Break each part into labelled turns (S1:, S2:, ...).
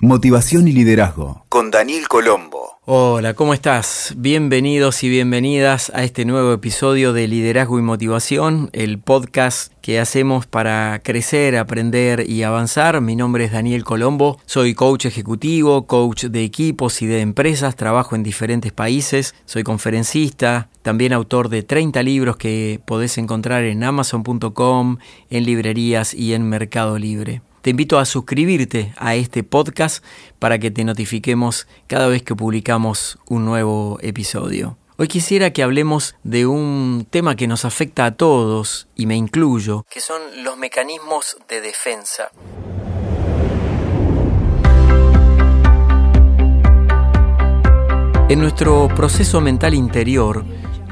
S1: Motivación y Liderazgo con Daniel Colombo.
S2: Hola, ¿cómo estás? Bienvenidos y bienvenidas a este nuevo episodio de Liderazgo y Motivación, el podcast que hacemos para crecer, aprender y avanzar. Mi nombre es Daniel Colombo, soy coach ejecutivo, coach de equipos y de empresas, trabajo en diferentes países, soy conferencista, también autor de 30 libros que podés encontrar en amazon.com, en librerías y en Mercado Libre. Te invito a suscribirte a este podcast para que te notifiquemos cada vez que publicamos un nuevo episodio. Hoy quisiera que hablemos de un tema que nos afecta a todos, y me incluyo, que son los mecanismos de defensa. En nuestro proceso mental interior,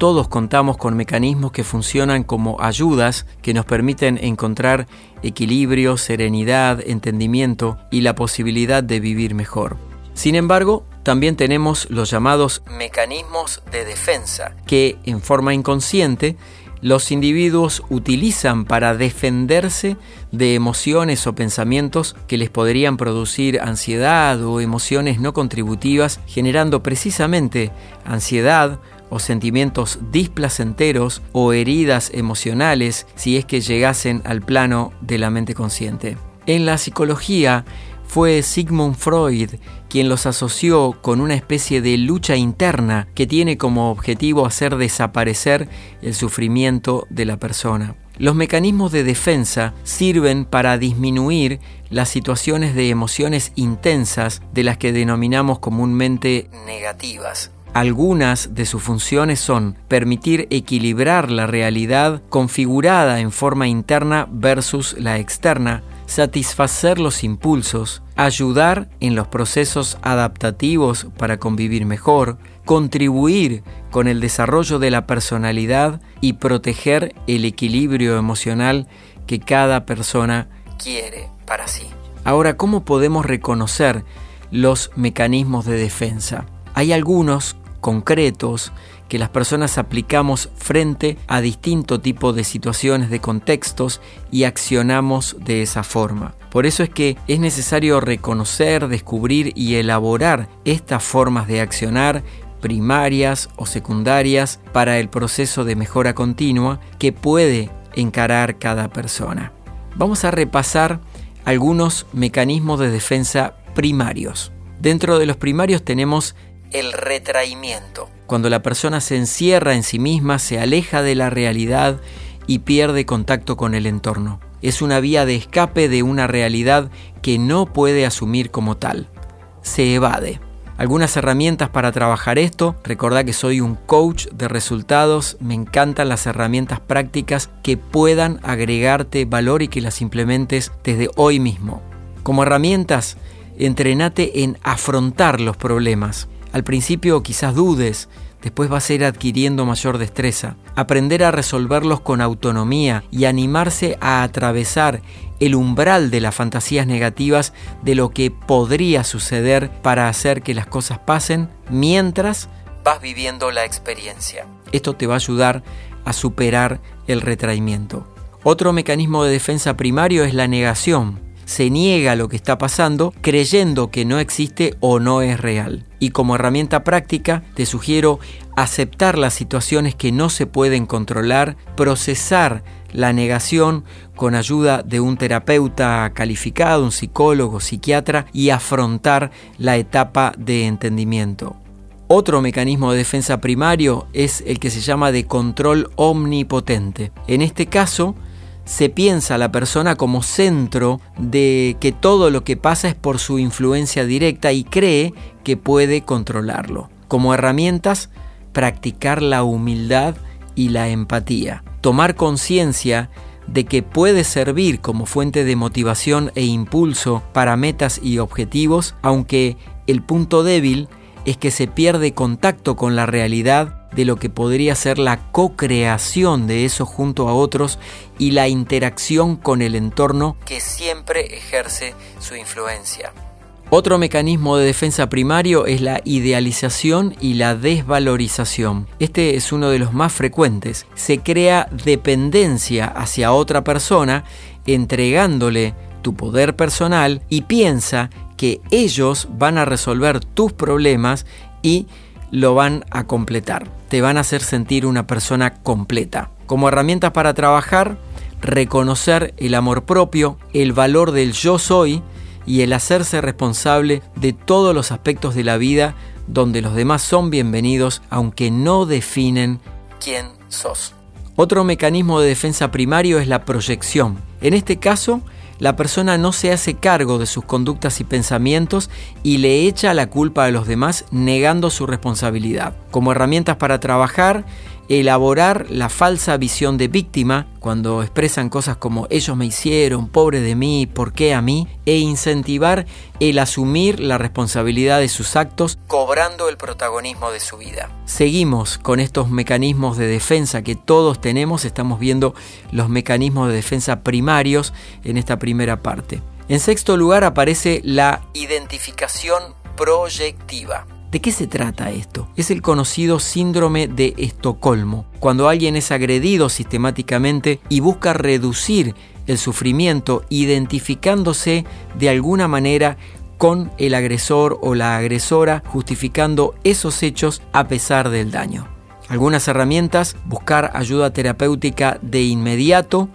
S2: todos contamos con mecanismos que funcionan como ayudas que nos permiten encontrar equilibrio, serenidad, entendimiento y la posibilidad de vivir mejor. Sin embargo, también tenemos los llamados mecanismos de defensa, que en forma inconsciente los individuos utilizan para defenderse de emociones o pensamientos que les podrían producir ansiedad o emociones no contributivas, generando precisamente ansiedad o sentimientos displacenteros o heridas emocionales si es que llegasen al plano de la mente consciente. En la psicología fue Sigmund Freud quien los asoció con una especie de lucha interna que tiene como objetivo hacer desaparecer el sufrimiento de la persona. Los mecanismos de defensa sirven para disminuir las situaciones de emociones intensas de las que denominamos comúnmente negativas. Algunas de sus funciones son permitir equilibrar la realidad configurada en forma interna versus la externa, satisfacer los impulsos, ayudar en los procesos adaptativos para convivir mejor, contribuir con el desarrollo de la personalidad y proteger el equilibrio emocional que cada persona quiere para sí. Ahora, ¿cómo podemos reconocer los mecanismos de defensa? Hay algunos concretos que las personas aplicamos frente a distinto tipo de situaciones, de contextos y accionamos de esa forma. Por eso es que es necesario reconocer, descubrir y elaborar estas formas de accionar primarias o secundarias para el proceso de mejora continua que puede encarar cada persona. Vamos a repasar algunos mecanismos de defensa primarios. Dentro de los primarios tenemos el retraimiento. Cuando la persona se encierra en sí misma, se aleja de la realidad y pierde contacto con el entorno. Es una vía de escape de una realidad que no puede asumir como tal. Se evade. Algunas herramientas para trabajar esto. Recordá que soy un coach de resultados. Me encantan las herramientas prácticas que puedan agregarte valor y que las implementes desde hoy mismo. Como herramientas, entrenate en afrontar los problemas. Al principio quizás dudes, después vas a ir adquiriendo mayor destreza. Aprender a resolverlos con autonomía y animarse a atravesar el umbral de las fantasías negativas de lo que podría suceder para hacer que las cosas pasen mientras vas viviendo la experiencia. Esto te va a ayudar a superar el retraimiento. Otro mecanismo de defensa primario es la negación se niega lo que está pasando creyendo que no existe o no es real. Y como herramienta práctica te sugiero aceptar las situaciones que no se pueden controlar, procesar la negación con ayuda de un terapeuta calificado, un psicólogo, psiquiatra y afrontar la etapa de entendimiento. Otro mecanismo de defensa primario es el que se llama de control omnipotente. En este caso, se piensa a la persona como centro de que todo lo que pasa es por su influencia directa y cree que puede controlarlo. Como herramientas, practicar la humildad y la empatía. Tomar conciencia de que puede servir como fuente de motivación e impulso para metas y objetivos, aunque el punto débil es que se pierde contacto con la realidad de lo que podría ser la co-creación de eso junto a otros y la interacción con el entorno que siempre ejerce su influencia. Otro mecanismo de defensa primario es la idealización y la desvalorización. Este es uno de los más frecuentes. Se crea dependencia hacia otra persona entregándole tu poder personal y piensa que ellos van a resolver tus problemas y lo van a completar. Te van a hacer sentir una persona completa. Como herramientas para trabajar, reconocer el amor propio, el valor del yo soy y el hacerse responsable de todos los aspectos de la vida donde los demás son bienvenidos aunque no definen quién sos. Otro mecanismo de defensa primario es la proyección. En este caso, la persona no se hace cargo de sus conductas y pensamientos y le echa la culpa a los demás negando su responsabilidad. Como herramientas para trabajar, elaborar la falsa visión de víctima cuando expresan cosas como ellos me hicieron, pobre de mí, ¿por qué a mí? e incentivar el asumir la responsabilidad de sus actos cobrando el protagonismo de su vida. Seguimos con estos mecanismos de defensa que todos tenemos, estamos viendo los mecanismos de defensa primarios en esta primera parte. En sexto lugar aparece la identificación proyectiva. ¿De qué se trata esto? Es el conocido síndrome de Estocolmo, cuando alguien es agredido sistemáticamente y busca reducir el sufrimiento identificándose de alguna manera con el agresor o la agresora, justificando esos hechos a pesar del daño. Algunas herramientas, buscar ayuda terapéutica de inmediato,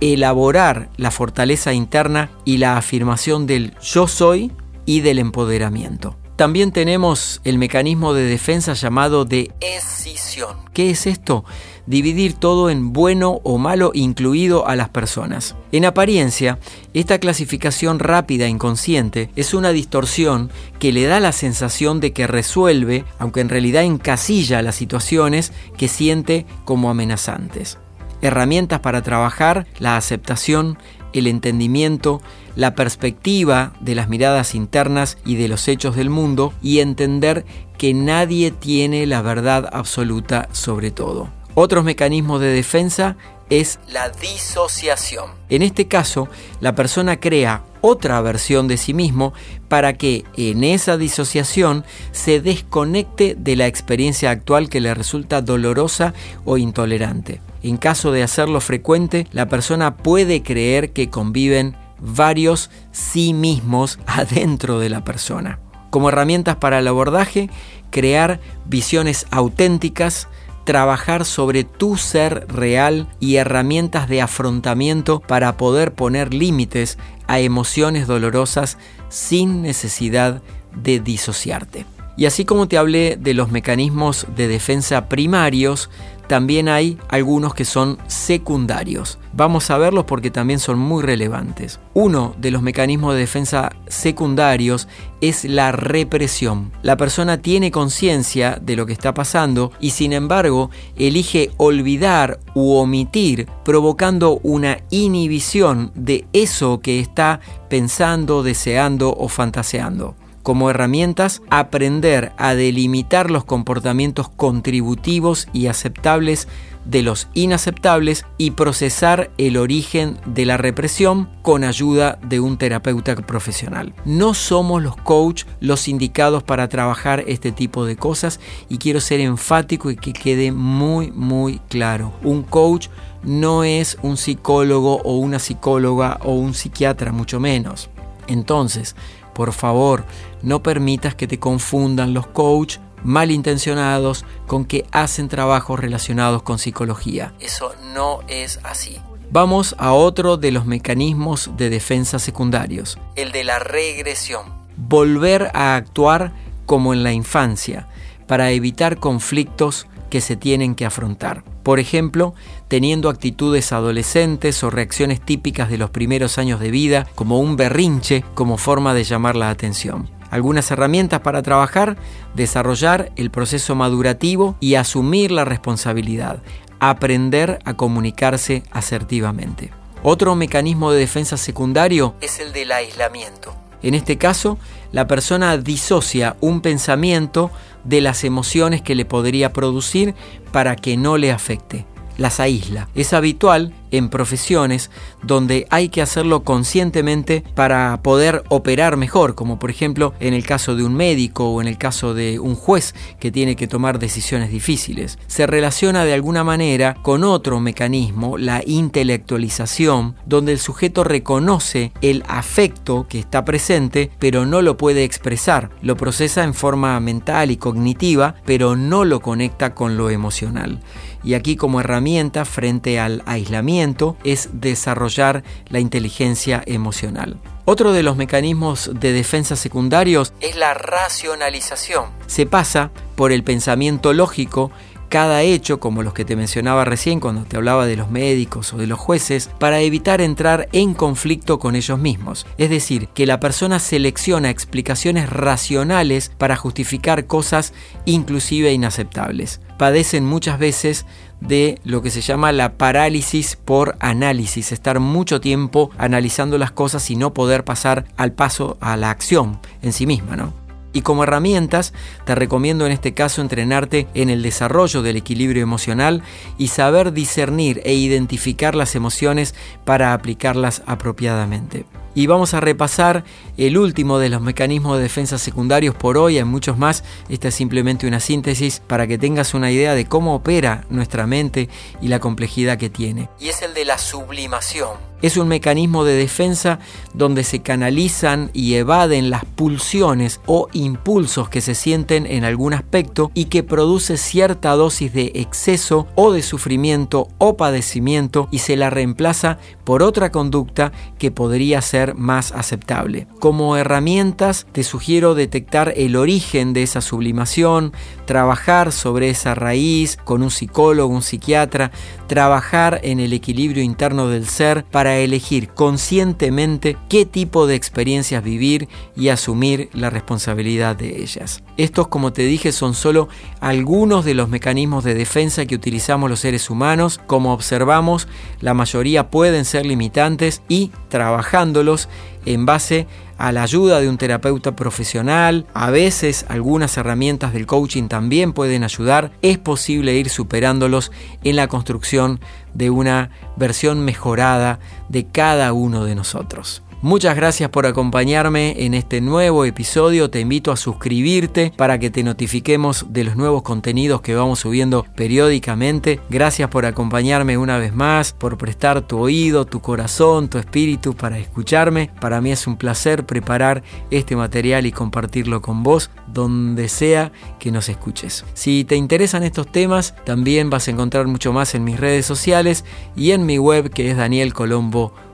S2: elaborar la fortaleza interna y la afirmación del yo soy y del empoderamiento. También tenemos el mecanismo de defensa llamado de escisión. ¿Qué es esto? Dividir todo en bueno o malo incluido a las personas. En apariencia, esta clasificación rápida e inconsciente es una distorsión que le da la sensación de que resuelve, aunque en realidad encasilla las situaciones que siente como amenazantes. Herramientas para trabajar la aceptación, el entendimiento, la perspectiva de las miradas internas y de los hechos del mundo y entender que nadie tiene la verdad absoluta sobre todo. Otros mecanismos de defensa es la disociación. En este caso, la persona crea otra versión de sí mismo para que en esa disociación se desconecte de la experiencia actual que le resulta dolorosa o intolerante. En caso de hacerlo frecuente, la persona puede creer que conviven varios sí mismos adentro de la persona. Como herramientas para el abordaje, crear visiones auténticas, trabajar sobre tu ser real y herramientas de afrontamiento para poder poner límites a emociones dolorosas sin necesidad de disociarte. Y así como te hablé de los mecanismos de defensa primarios, también hay algunos que son secundarios. Vamos a verlos porque también son muy relevantes. Uno de los mecanismos de defensa secundarios es la represión. La persona tiene conciencia de lo que está pasando y sin embargo elige olvidar u omitir provocando una inhibición de eso que está pensando, deseando o fantaseando como herramientas aprender a delimitar los comportamientos contributivos y aceptables de los inaceptables y procesar el origen de la represión con ayuda de un terapeuta profesional. No somos los coach los indicados para trabajar este tipo de cosas y quiero ser enfático y que quede muy muy claro. Un coach no es un psicólogo o una psicóloga o un psiquiatra, mucho menos. Entonces, por favor, no permitas que te confundan los coach malintencionados con que hacen trabajos relacionados con psicología. Eso no es así. Vamos a otro de los mecanismos de defensa secundarios, el de la regresión. Volver a actuar como en la infancia para evitar conflictos que se tienen que afrontar. Por ejemplo, teniendo actitudes adolescentes o reacciones típicas de los primeros años de vida, como un berrinche como forma de llamar la atención. Algunas herramientas para trabajar, desarrollar el proceso madurativo y asumir la responsabilidad, aprender a comunicarse asertivamente. Otro mecanismo de defensa secundario es el del aislamiento. En este caso, la persona disocia un pensamiento de las emociones que le podría producir para que no le afecte. Las aísla. Es habitual en profesiones donde hay que hacerlo conscientemente para poder operar mejor, como por ejemplo en el caso de un médico o en el caso de un juez que tiene que tomar decisiones difíciles. Se relaciona de alguna manera con otro mecanismo, la intelectualización, donde el sujeto reconoce el afecto que está presente, pero no lo puede expresar, lo procesa en forma mental y cognitiva, pero no lo conecta con lo emocional. Y aquí como herramienta frente al aislamiento es desarrollar la inteligencia emocional. Otro de los mecanismos de defensa secundarios es la racionalización. Se pasa por el pensamiento lógico cada hecho, como los que te mencionaba recién cuando te hablaba de los médicos o de los jueces, para evitar entrar en conflicto con ellos mismos. Es decir, que la persona selecciona explicaciones racionales para justificar cosas inclusive inaceptables. Padecen muchas veces de lo que se llama la parálisis por análisis, estar mucho tiempo analizando las cosas y no poder pasar al paso a la acción en sí misma, ¿no? Y como herramientas, te recomiendo en este caso entrenarte en el desarrollo del equilibrio emocional y saber discernir e identificar las emociones para aplicarlas apropiadamente. Y vamos a repasar el último de los mecanismos de defensa secundarios por hoy, hay muchos más. Esta es simplemente una síntesis para que tengas una idea de cómo opera nuestra mente y la complejidad que tiene. Y es el de la sublimación. Es un mecanismo de defensa donde se canalizan y evaden las pulsiones o impulsos que se sienten en algún aspecto y que produce cierta dosis de exceso o de sufrimiento o padecimiento y se la reemplaza por otra conducta que podría ser más aceptable. Como herramientas te sugiero detectar el origen de esa sublimación, trabajar sobre esa raíz con un psicólogo, un psiquiatra, trabajar en el equilibrio interno del ser para elegir conscientemente qué tipo de experiencias vivir y asumir la responsabilidad de ellas. Estos, como te dije, son solo algunos de los mecanismos de defensa que utilizamos los seres humanos. Como observamos, la mayoría pueden ser limitantes y trabajándolos en base a la ayuda de un terapeuta profesional. A veces algunas herramientas del coaching también pueden ayudar. Es posible ir superándolos en la construcción de una versión mejorada de cada uno de nosotros. Muchas gracias por acompañarme en este nuevo episodio. Te invito a suscribirte para que te notifiquemos de los nuevos contenidos que vamos subiendo periódicamente. Gracias por acompañarme una vez más, por prestar tu oído, tu corazón, tu espíritu para escucharme. Para mí es un placer preparar este material y compartirlo con vos donde sea que nos escuches. Si te interesan estos temas, también vas a encontrar mucho más en mis redes sociales y en mi web que es danielcolombo.com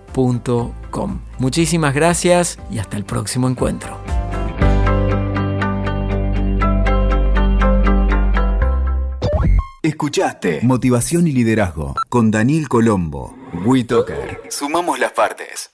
S2: Muchísimas gracias y hasta el próximo encuentro.
S1: Escuchaste Motivación y Liderazgo con Daniel Colombo. WeToker. Sumamos las partes.